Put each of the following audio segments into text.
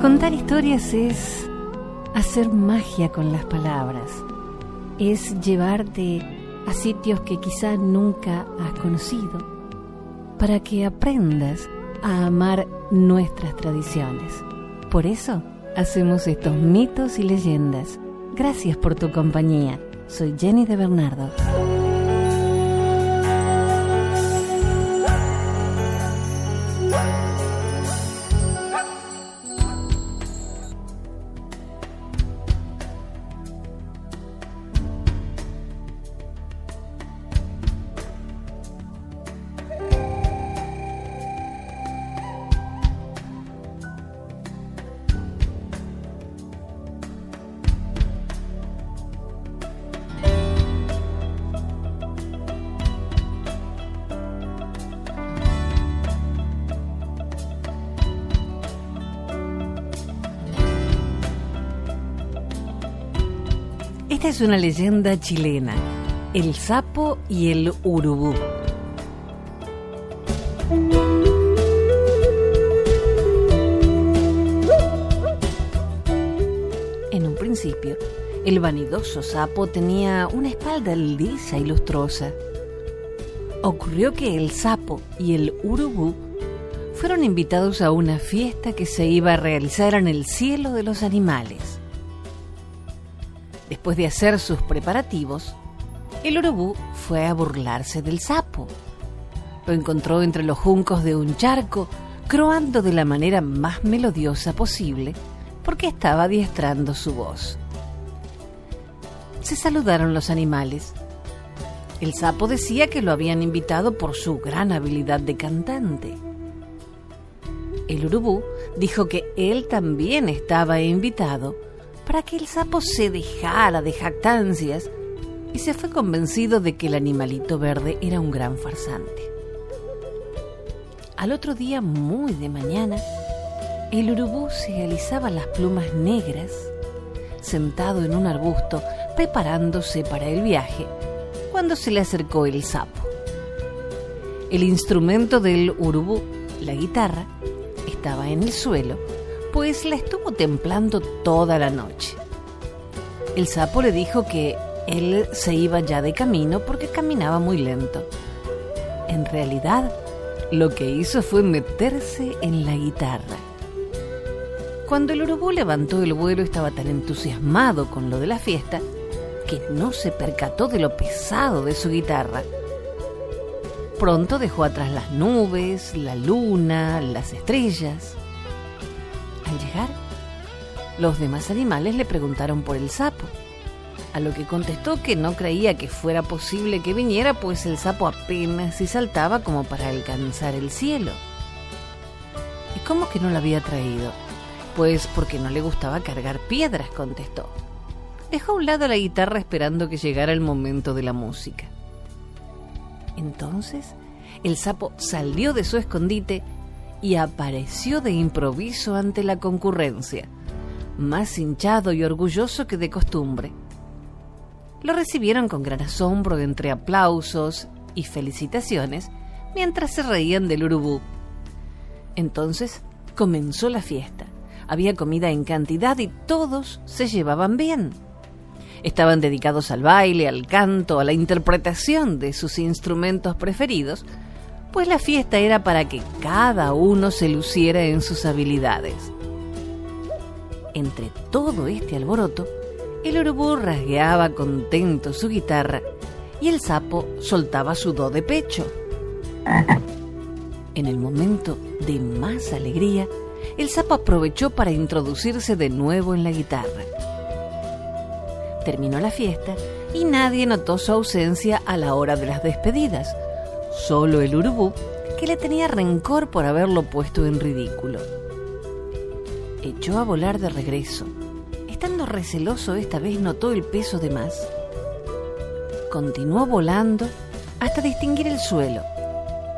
Contar historias es hacer magia con las palabras, es llevarte a sitios que quizá nunca has conocido, para que aprendas a amar nuestras tradiciones. Por eso hacemos estos mitos y leyendas. Gracias por tu compañía. Soy Jenny de Bernardo. Esta es una leyenda chilena, el sapo y el urubú. En un principio, el vanidoso sapo tenía una espalda lisa y lustrosa. Ocurrió que el sapo y el urubú fueron invitados a una fiesta que se iba a realizar en el cielo de los animales. Después de hacer sus preparativos, el urubú fue a burlarse del sapo. Lo encontró entre los juncos de un charco, croando de la manera más melodiosa posible, porque estaba adiestrando su voz. Se saludaron los animales. El sapo decía que lo habían invitado por su gran habilidad de cantante. El urubú dijo que él también estaba invitado para que el sapo se dejara de jactancias y se fue convencido de que el animalito verde era un gran farsante. Al otro día, muy de mañana, el urubú se alisaba las plumas negras, sentado en un arbusto, preparándose para el viaje, cuando se le acercó el sapo. El instrumento del urubú, la guitarra, estaba en el suelo, pues la estuvo templando toda la noche. El sapo le dijo que él se iba ya de camino porque caminaba muy lento. En realidad, lo que hizo fue meterse en la guitarra. Cuando el urubú levantó el vuelo estaba tan entusiasmado con lo de la fiesta que no se percató de lo pesado de su guitarra. Pronto dejó atrás las nubes, la luna, las estrellas. Al llegar, los demás animales le preguntaron por el sapo, a lo que contestó que no creía que fuera posible que viniera, pues el sapo apenas si saltaba como para alcanzar el cielo. ¿Y cómo que no lo había traído? Pues porque no le gustaba cargar piedras, contestó. Dejó a un lado la guitarra esperando que llegara el momento de la música. Entonces, el sapo salió de su escondite y apareció de improviso ante la concurrencia, más hinchado y orgulloso que de costumbre. Lo recibieron con gran asombro entre aplausos y felicitaciones mientras se reían del urubú. Entonces comenzó la fiesta. Había comida en cantidad y todos se llevaban bien. Estaban dedicados al baile, al canto, a la interpretación de sus instrumentos preferidos, pues la fiesta era para que cada uno se luciera en sus habilidades. Entre todo este alboroto, el urubú rasgueaba contento su guitarra y el sapo soltaba su do de pecho. En el momento de más alegría, el sapo aprovechó para introducirse de nuevo en la guitarra. Terminó la fiesta y nadie notó su ausencia a la hora de las despedidas, solo el urubú, que le tenía rencor por haberlo puesto en ridículo. Echó a volar de regreso. Estando receloso esta vez notó el peso de más. Continuó volando hasta distinguir el suelo.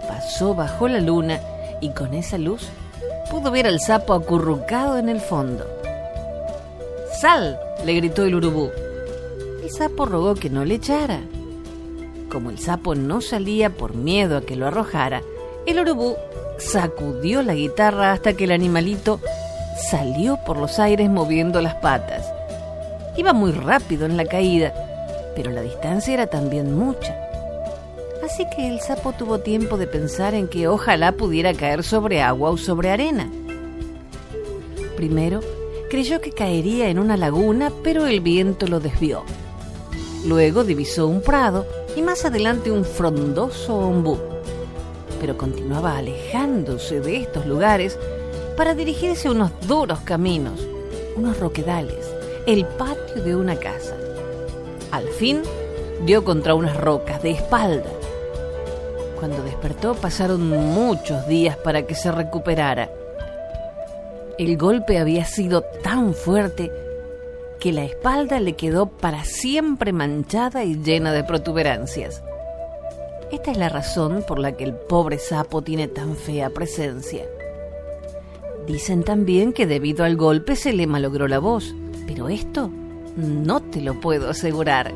Pasó bajo la luna y con esa luz pudo ver al sapo acurrucado en el fondo. ¡Sal! le gritó el urubú. El sapo rogó que no le echara. Como el sapo no salía por miedo a que lo arrojara, el urubú sacudió la guitarra hasta que el animalito salió por los aires moviendo las patas. Iba muy rápido en la caída, pero la distancia era también mucha. Así que el sapo tuvo tiempo de pensar en que ojalá pudiera caer sobre agua o sobre arena. Primero, creyó que caería en una laguna, pero el viento lo desvió. Luego divisó un prado y más adelante un frondoso ombú. Pero continuaba alejándose de estos lugares para dirigirse a unos duros caminos, unos roquedales, el patio de una casa. Al fin dio contra unas rocas de espalda. Cuando despertó pasaron muchos días para que se recuperara. El golpe había sido tan fuerte que la espalda le quedó para siempre manchada y llena de protuberancias. Esta es la razón por la que el pobre sapo tiene tan fea presencia. Dicen también que debido al golpe se le malogró la voz, pero esto no te lo puedo asegurar.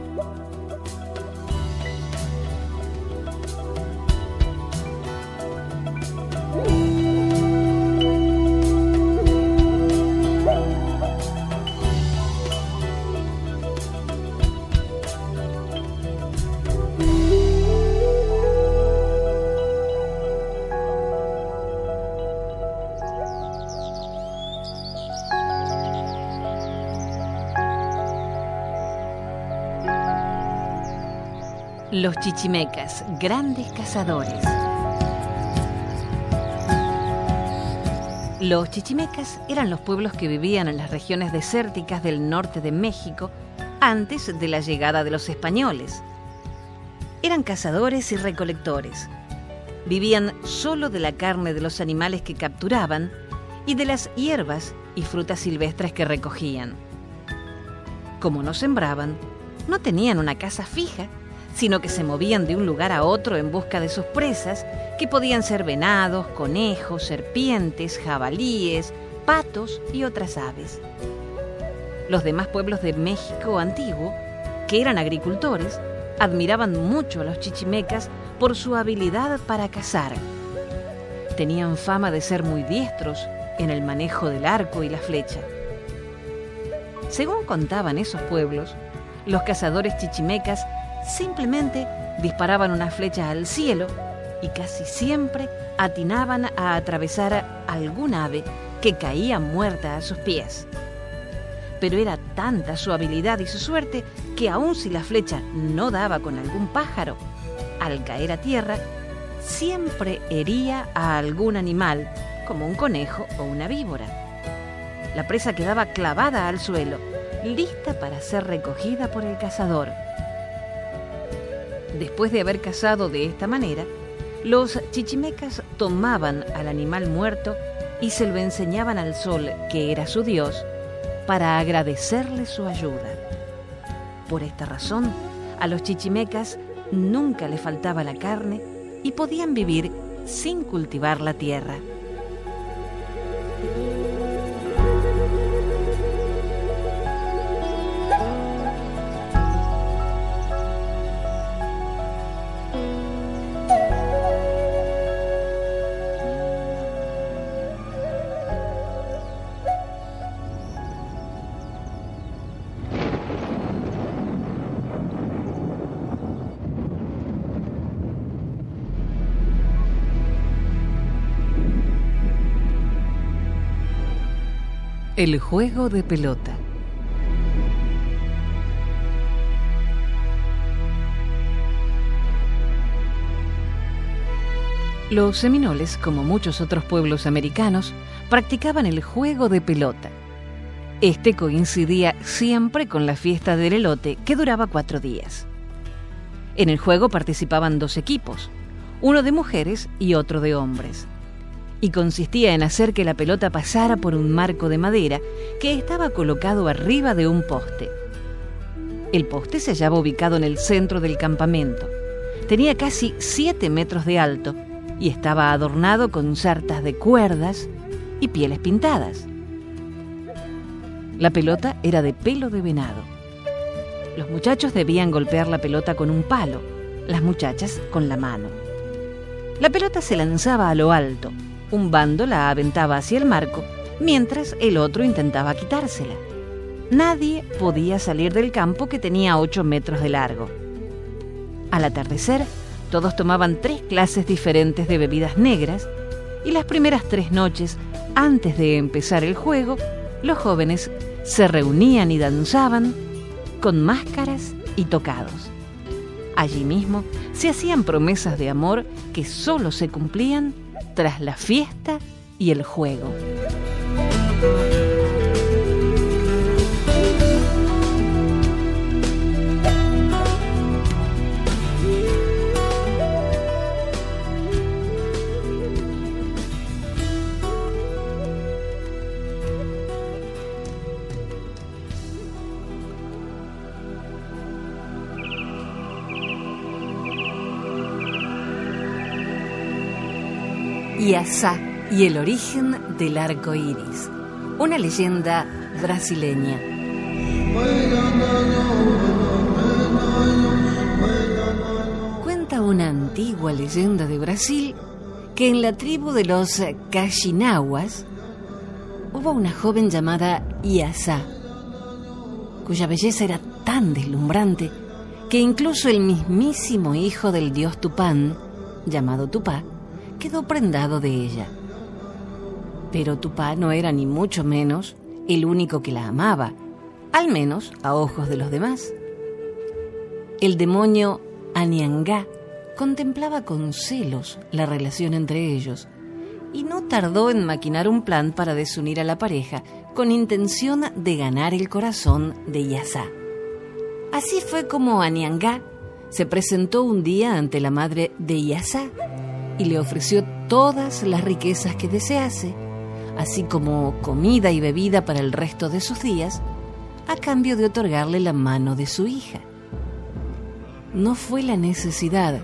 Los chichimecas, grandes cazadores. Los chichimecas eran los pueblos que vivían en las regiones desérticas del norte de México antes de la llegada de los españoles. Eran cazadores y recolectores. Vivían solo de la carne de los animales que capturaban y de las hierbas y frutas silvestres que recogían. Como no sembraban, no tenían una casa fija sino que se movían de un lugar a otro en busca de sus presas, que podían ser venados, conejos, serpientes, jabalíes, patos y otras aves. Los demás pueblos de México antiguo, que eran agricultores, admiraban mucho a los chichimecas por su habilidad para cazar. Tenían fama de ser muy diestros en el manejo del arco y la flecha. Según contaban esos pueblos, los cazadores chichimecas simplemente disparaban una flecha al cielo y casi siempre atinaban a atravesar algún ave que caía muerta a sus pies. Pero era tanta su habilidad y su suerte que aun si la flecha no daba con algún pájaro, al caer a tierra, siempre hería a algún animal, como un conejo o una víbora. La presa quedaba clavada al suelo, lista para ser recogida por el cazador. Después de haber cazado de esta manera, los chichimecas tomaban al animal muerto y se lo enseñaban al sol, que era su dios, para agradecerle su ayuda. Por esta razón, a los chichimecas nunca le faltaba la carne y podían vivir sin cultivar la tierra. El juego de pelota. Los seminoles, como muchos otros pueblos americanos, practicaban el juego de pelota. Este coincidía siempre con la fiesta del elote, que duraba cuatro días. En el juego participaban dos equipos, uno de mujeres y otro de hombres y consistía en hacer que la pelota pasara por un marco de madera que estaba colocado arriba de un poste. El poste se hallaba ubicado en el centro del campamento. Tenía casi 7 metros de alto y estaba adornado con sartas de cuerdas y pieles pintadas. La pelota era de pelo de venado. Los muchachos debían golpear la pelota con un palo, las muchachas con la mano. La pelota se lanzaba a lo alto, un bando la aventaba hacia el marco mientras el otro intentaba quitársela. Nadie podía salir del campo que tenía 8 metros de largo. Al atardecer, todos tomaban tres clases diferentes de bebidas negras y las primeras tres noches, antes de empezar el juego, los jóvenes se reunían y danzaban con máscaras y tocados. Allí mismo se hacían promesas de amor que solo se cumplían tras la fiesta y el juego. Yasá y el origen del arco iris, una leyenda brasileña. Cuenta una antigua leyenda de Brasil que en la tribu de los Cachinahuas hubo una joven llamada Iasá, cuya belleza era tan deslumbrante que incluso el mismísimo hijo del dios Tupán, llamado Tupá, quedó prendado de ella. Pero Tupá no era ni mucho menos el único que la amaba, al menos a ojos de los demás. El demonio Aniangá contemplaba con celos la relación entre ellos y no tardó en maquinar un plan para desunir a la pareja con intención de ganar el corazón de Yasá. Así fue como Aniangá se presentó un día ante la madre de Yasá y le ofreció todas las riquezas que desease, así como comida y bebida para el resto de sus días, a cambio de otorgarle la mano de su hija. No fue la necesidad,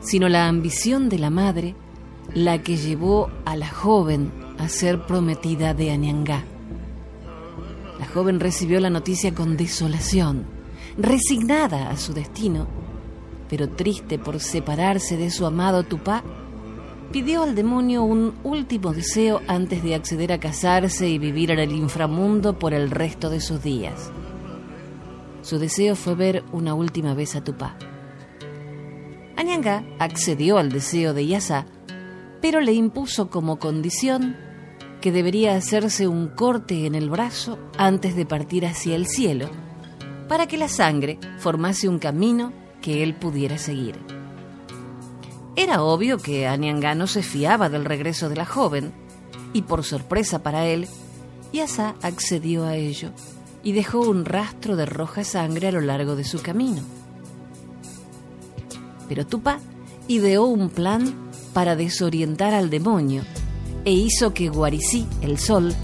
sino la ambición de la madre la que llevó a la joven a ser prometida de Aniangá. La joven recibió la noticia con desolación, resignada a su destino, pero triste por separarse de su amado Tupá, pidió al demonio un último deseo antes de acceder a casarse y vivir en el inframundo por el resto de sus días. Su deseo fue ver una última vez a Tupá. Anyanga accedió al deseo de Yasa, pero le impuso como condición que debería hacerse un corte en el brazo antes de partir hacia el cielo, para que la sangre formase un camino que él pudiera seguir. Era obvio que Aniangá no se fiaba del regreso de la joven, y por sorpresa para él, Yasa accedió a ello y dejó un rastro de roja sangre a lo largo de su camino. Pero Tupá ideó un plan para desorientar al demonio e hizo que Guaricí, el sol,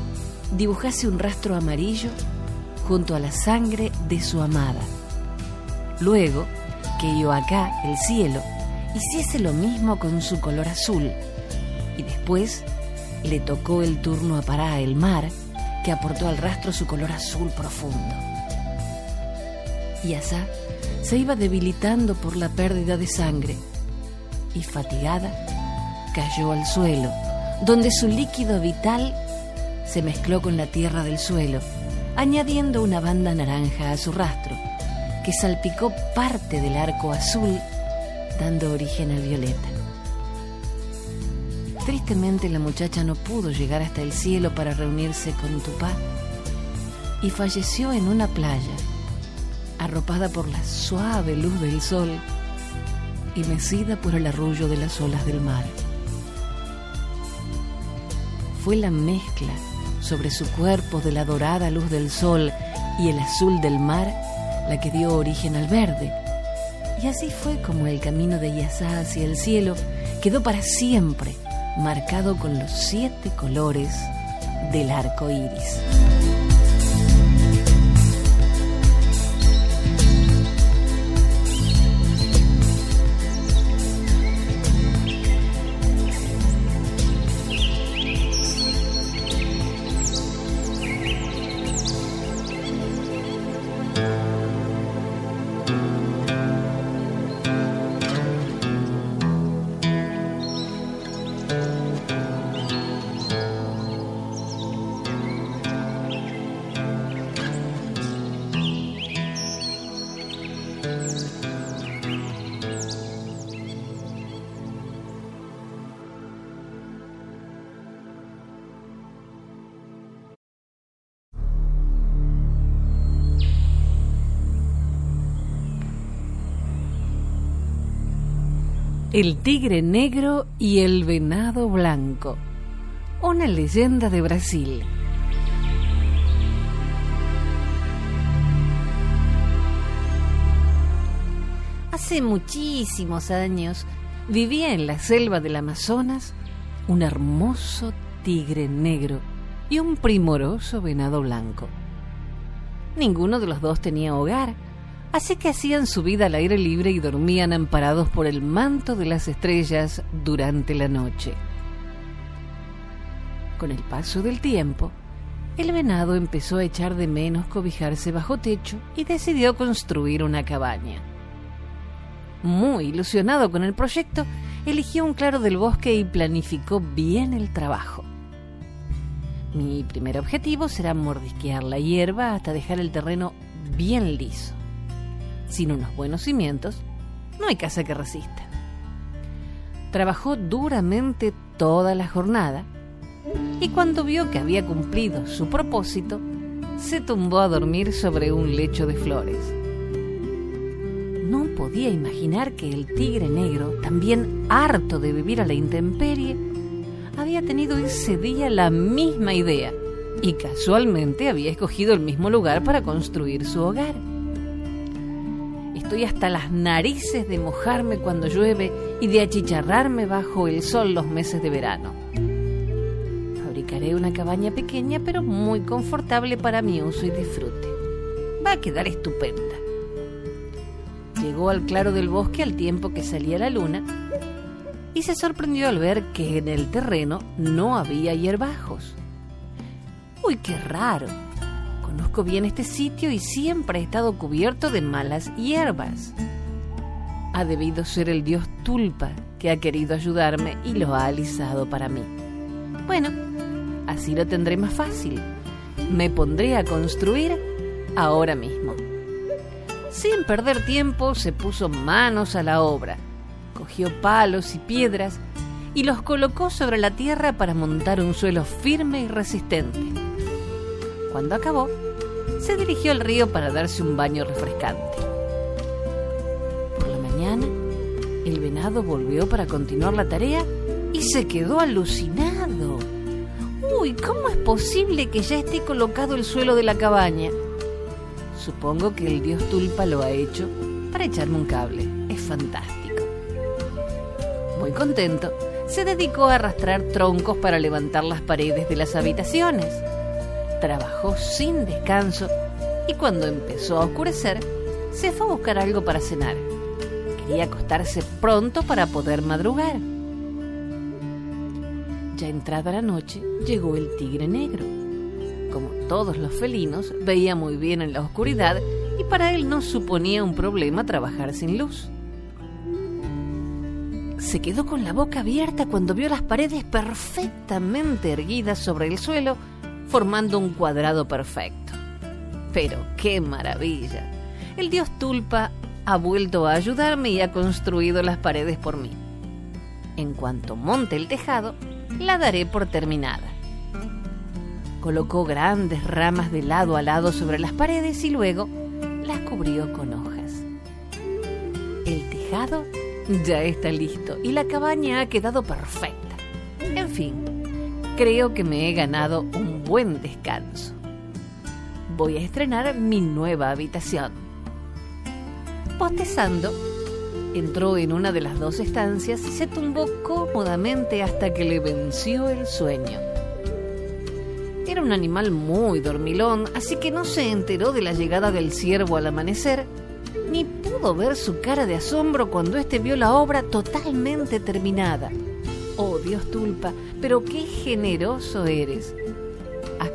dibujase un rastro amarillo junto a la sangre de su amada. Luego, que Yoacá, el cielo, hiciese lo mismo con su color azul. Y después le tocó el turno a Pará, el mar, que aportó al rastro su color azul profundo. Y Asá se iba debilitando por la pérdida de sangre y fatigada cayó al suelo, donde su líquido vital se mezcló con la tierra del suelo, añadiendo una banda naranja a su rastro, que salpicó parte del arco azul dando origen al violeta. Tristemente la muchacha no pudo llegar hasta el cielo para reunirse con Tupá y falleció en una playa, arropada por la suave luz del sol y mecida por el arrullo de las olas del mar. Fue la mezcla sobre su cuerpo de la dorada luz del sol y el azul del mar la que dio origen al verde, y así fue como el camino de Yasá hacia el cielo quedó para siempre marcado con los siete colores del arco iris. El tigre negro y el venado blanco. Una leyenda de Brasil. Hace muchísimos años vivía en la selva del Amazonas un hermoso tigre negro y un primoroso venado blanco. Ninguno de los dos tenía hogar, así que hacían su vida al aire libre y dormían amparados por el manto de las estrellas durante la noche. Con el paso del tiempo, el venado empezó a echar de menos cobijarse bajo techo y decidió construir una cabaña. Muy ilusionado con el proyecto, eligió un claro del bosque y planificó bien el trabajo. Mi primer objetivo será mordisquear la hierba hasta dejar el terreno bien liso. Sin unos buenos cimientos, no hay casa que resista. Trabajó duramente toda la jornada y cuando vio que había cumplido su propósito, se tumbó a dormir sobre un lecho de flores. No podía imaginar que el tigre negro, también harto de vivir a la intemperie, había tenido ese día la misma idea y casualmente había escogido el mismo lugar para construir su hogar. Estoy hasta las narices de mojarme cuando llueve y de achicharrarme bajo el sol los meses de verano. Fabricaré una cabaña pequeña pero muy confortable para mi uso y disfrute. Va a quedar estupenda. Llegó al claro del bosque al tiempo que salía la luna y se sorprendió al ver que en el terreno no había hierbajos. Uy, qué raro. Conozco bien este sitio y siempre ha estado cubierto de malas hierbas. Ha debido ser el dios Tulpa que ha querido ayudarme y lo ha alisado para mí. Bueno, así lo tendré más fácil. Me pondré a construir ahora mismo. Sin perder tiempo, se puso manos a la obra cogió palos y piedras y los colocó sobre la tierra para montar un suelo firme y resistente. Cuando acabó, se dirigió al río para darse un baño refrescante. Por la mañana, el venado volvió para continuar la tarea y se quedó alucinado. Uy, ¿cómo es posible que ya esté colocado el suelo de la cabaña? Supongo que el dios Tulpa lo ha hecho para echarme un cable. Es fantástico muy contento, se dedicó a arrastrar troncos para levantar las paredes de las habitaciones. Trabajó sin descanso y cuando empezó a oscurecer, se fue a buscar algo para cenar. Quería acostarse pronto para poder madrugar. Ya entrada la noche, llegó el tigre negro. Como todos los felinos, veía muy bien en la oscuridad y para él no suponía un problema trabajar sin luz se quedó con la boca abierta cuando vio las paredes perfectamente erguidas sobre el suelo, formando un cuadrado perfecto. Pero qué maravilla. El dios Tulpa ha vuelto a ayudarme y ha construido las paredes por mí. En cuanto monte el tejado, la daré por terminada. Colocó grandes ramas de lado a lado sobre las paredes y luego las cubrió con hojas. El tejado ya está listo y la cabaña ha quedado perfecta. En fin, creo que me he ganado un buen descanso. Voy a estrenar mi nueva habitación. Postezando, entró en una de las dos estancias y se tumbó cómodamente hasta que le venció el sueño. Era un animal muy dormilón, así que no se enteró de la llegada del ciervo al amanecer ni pudo ver su cara de asombro cuando éste vio la obra totalmente terminada. Oh, Dios Tulpa, pero qué generoso eres.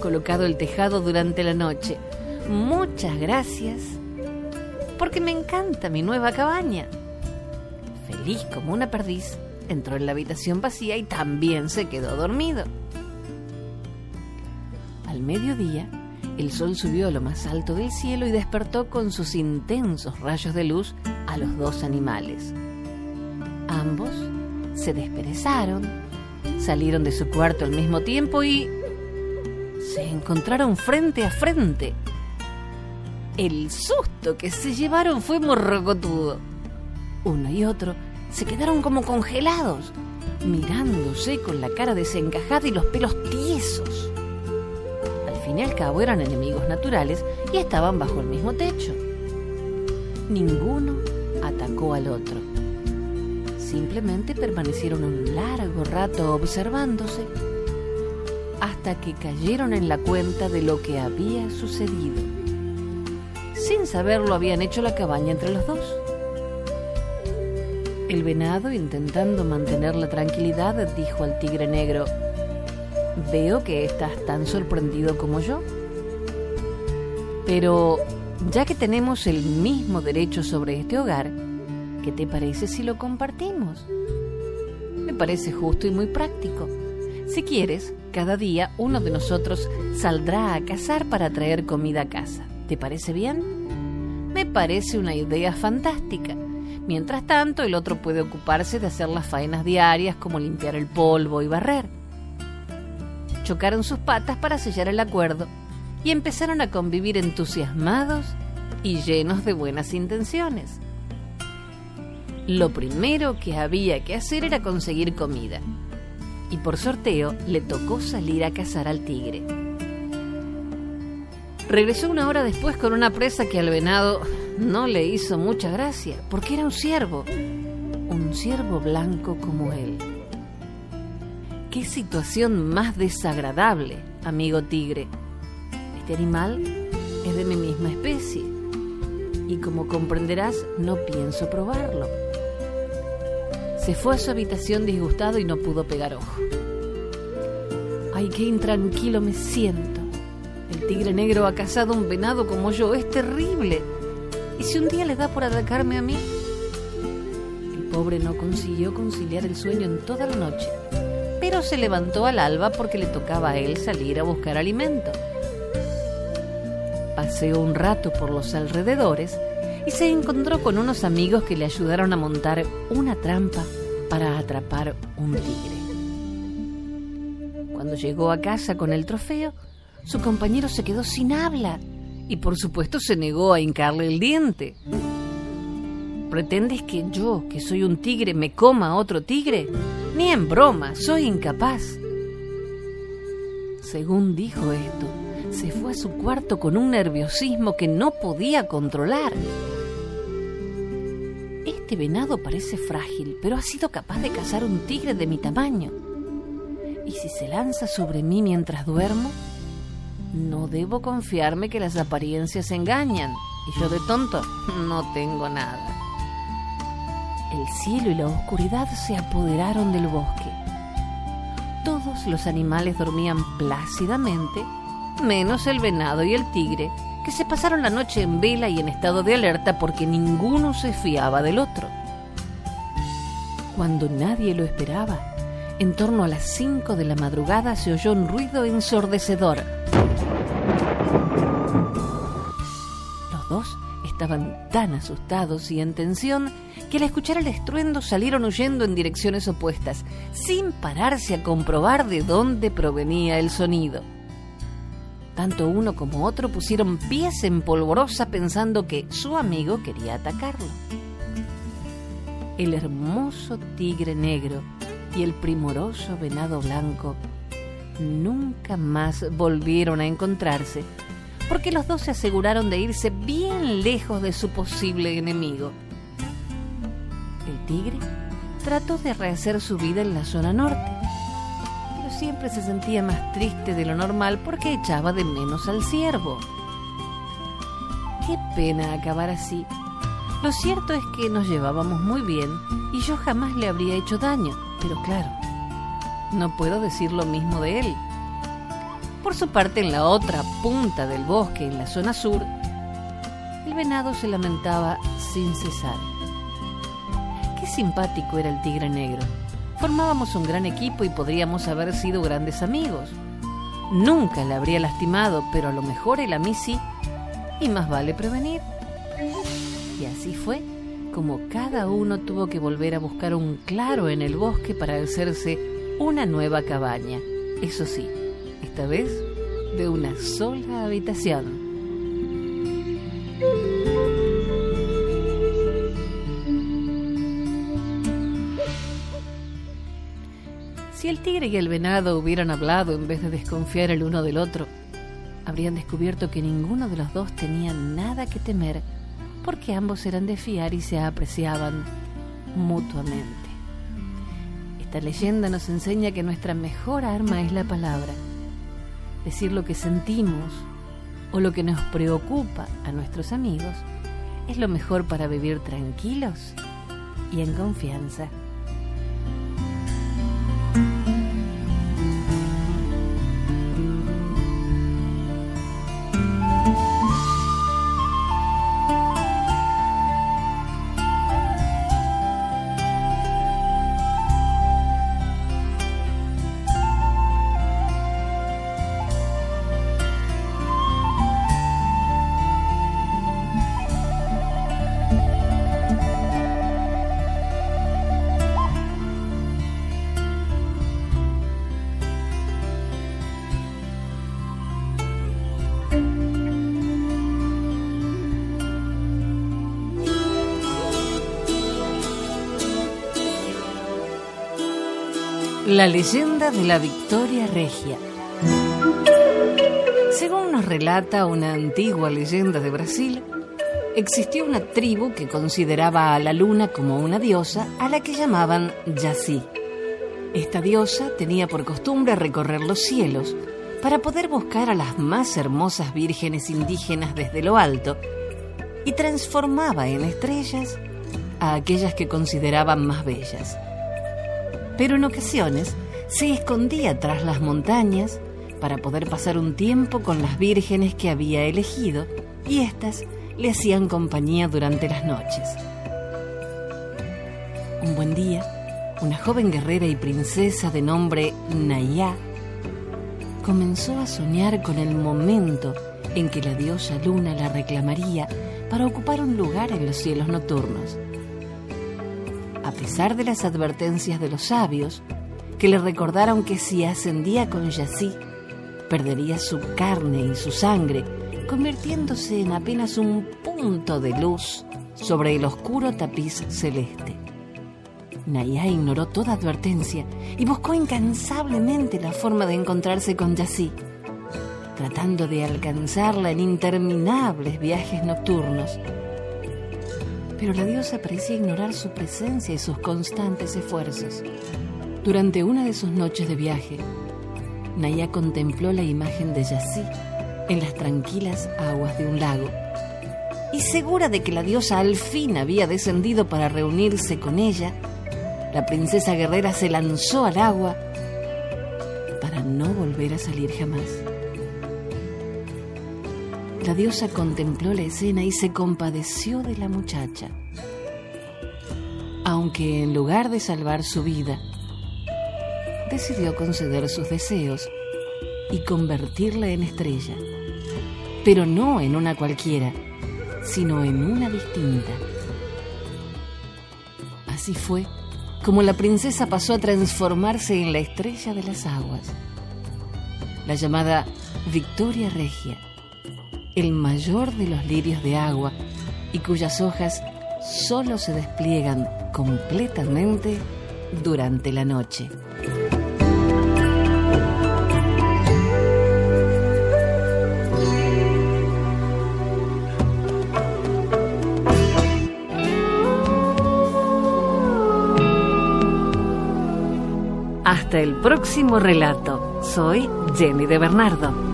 Colocado el tejado durante la noche. Muchas gracias. Porque me encanta mi nueva cabaña. Feliz como una perdiz, entró en la habitación vacía y también se quedó dormido. Al mediodía, el sol subió a lo más alto del cielo y despertó con sus intensos rayos de luz a los dos animales. Ambos se desperezaron, salieron de su cuarto al mismo tiempo y se encontraron frente a frente. El susto que se llevaron fue morrocotudo. Uno y otro se quedaron como congelados, mirándose con la cara desencajada y los pelos tiesos. Al fin y al cabo eran enemigos naturales y estaban bajo el mismo techo. Ninguno atacó al otro. Simplemente permanecieron un largo rato observándose hasta que cayeron en la cuenta de lo que había sucedido. Sin saberlo habían hecho la cabaña entre los dos. El venado, intentando mantener la tranquilidad, dijo al tigre negro, Veo que estás tan sorprendido como yo. Pero, ya que tenemos el mismo derecho sobre este hogar, ¿qué te parece si lo compartimos? Me parece justo y muy práctico. Si quieres, cada día uno de nosotros saldrá a cazar para traer comida a casa. ¿Te parece bien? Me parece una idea fantástica. Mientras tanto, el otro puede ocuparse de hacer las faenas diarias como limpiar el polvo y barrer. Chocaron sus patas para sellar el acuerdo y empezaron a convivir entusiasmados y llenos de buenas intenciones. Lo primero que había que hacer era conseguir comida y por sorteo le tocó salir a cazar al tigre. Regresó una hora después con una presa que al venado no le hizo mucha gracia, porque era un ciervo, un ciervo blanco como él. Qué situación más desagradable, amigo tigre. Este animal es de mi misma especie y como comprenderás no pienso probarlo. Se fue a su habitación disgustado y no pudo pegar ojo. Ay, qué intranquilo me siento. El tigre negro ha cazado un venado como yo. Es terrible. ¿Y si un día le da por atacarme a mí? El pobre no consiguió conciliar el sueño en toda la noche, pero se levantó al alba porque le tocaba a él salir a buscar alimento. Paseó un rato por los alrededores y se encontró con unos amigos que le ayudaron a montar una trampa para atrapar un tigre. Cuando llegó a casa con el trofeo, su compañero se quedó sin habla y por supuesto se negó a hincarle el diente. ¿Pretendes que yo, que soy un tigre, me coma a otro tigre? Ni en broma, soy incapaz. Según dijo esto, se fue a su cuarto con un nerviosismo que no podía controlar. Este venado parece frágil, pero ha sido capaz de cazar un tigre de mi tamaño. ¿Y si se lanza sobre mí mientras duermo? No debo confiarme que las apariencias engañan, y yo de tonto no tengo nada. El cielo y la oscuridad se apoderaron del bosque. Todos los animales dormían plácidamente, menos el venado y el tigre, que se pasaron la noche en vela y en estado de alerta porque ninguno se fiaba del otro. Cuando nadie lo esperaba, en torno a las cinco de la madrugada se oyó un ruido ensordecedor. Los dos estaban tan asustados y en tensión que al escuchar el estruendo salieron huyendo en direcciones opuestas, sin pararse a comprobar de dónde provenía el sonido. Tanto uno como otro pusieron pies en polvorosa pensando que su amigo quería atacarlo. El hermoso tigre negro y el primoroso venado blanco nunca más volvieron a encontrarse porque los dos se aseguraron de irse bien lejos de su posible enemigo. El tigre trató de rehacer su vida en la zona norte siempre se sentía más triste de lo normal porque echaba de menos al ciervo. Qué pena acabar así. Lo cierto es que nos llevábamos muy bien y yo jamás le habría hecho daño, pero claro, no puedo decir lo mismo de él. Por su parte, en la otra punta del bosque, en la zona sur, el venado se lamentaba sin cesar. Qué simpático era el tigre negro Formábamos un gran equipo y podríamos haber sido grandes amigos. Nunca le habría lastimado, pero a lo mejor él a mí sí, y más vale prevenir. Y así fue como cada uno tuvo que volver a buscar un claro en el bosque para hacerse una nueva cabaña. Eso sí, esta vez de una sola habitación. Tigre y el venado hubieran hablado en vez de desconfiar el uno del otro, habrían descubierto que ninguno de los dos tenía nada que temer porque ambos eran de fiar y se apreciaban mutuamente. Esta leyenda nos enseña que nuestra mejor arma es la palabra. Decir lo que sentimos o lo que nos preocupa a nuestros amigos es lo mejor para vivir tranquilos y en confianza. La leyenda de la Victoria Regia. Según nos relata una antigua leyenda de Brasil, existió una tribu que consideraba a la luna como una diosa a la que llamaban Yací. Esta diosa tenía por costumbre recorrer los cielos para poder buscar a las más hermosas vírgenes indígenas desde lo alto y transformaba en estrellas a aquellas que consideraban más bellas pero en ocasiones se escondía tras las montañas para poder pasar un tiempo con las vírgenes que había elegido y éstas le hacían compañía durante las noches. Un buen día, una joven guerrera y princesa de nombre Nayá comenzó a soñar con el momento en que la diosa luna la reclamaría para ocupar un lugar en los cielos nocturnos a pesar de las advertencias de los sabios, que le recordaron que si ascendía con Yací, perdería su carne y su sangre, convirtiéndose en apenas un punto de luz sobre el oscuro tapiz celeste. Naya ignoró toda advertencia y buscó incansablemente la forma de encontrarse con Yací, tratando de alcanzarla en interminables viajes nocturnos pero la diosa parecía ignorar su presencia y sus constantes esfuerzos. Durante una de sus noches de viaje, Naya contempló la imagen de Yací en las tranquilas aguas de un lago. Y segura de que la diosa al fin había descendido para reunirse con ella, la princesa guerrera se lanzó al agua para no volver a salir jamás. La diosa contempló la escena y se compadeció de la muchacha. Aunque en lugar de salvar su vida, decidió conceder sus deseos y convertirla en estrella, pero no en una cualquiera, sino en una distinta. Así fue como la princesa pasó a transformarse en la estrella de las aguas, la llamada Victoria Regia el mayor de los lirios de agua y cuyas hojas solo se despliegan completamente durante la noche. Hasta el próximo relato. Soy Jenny de Bernardo.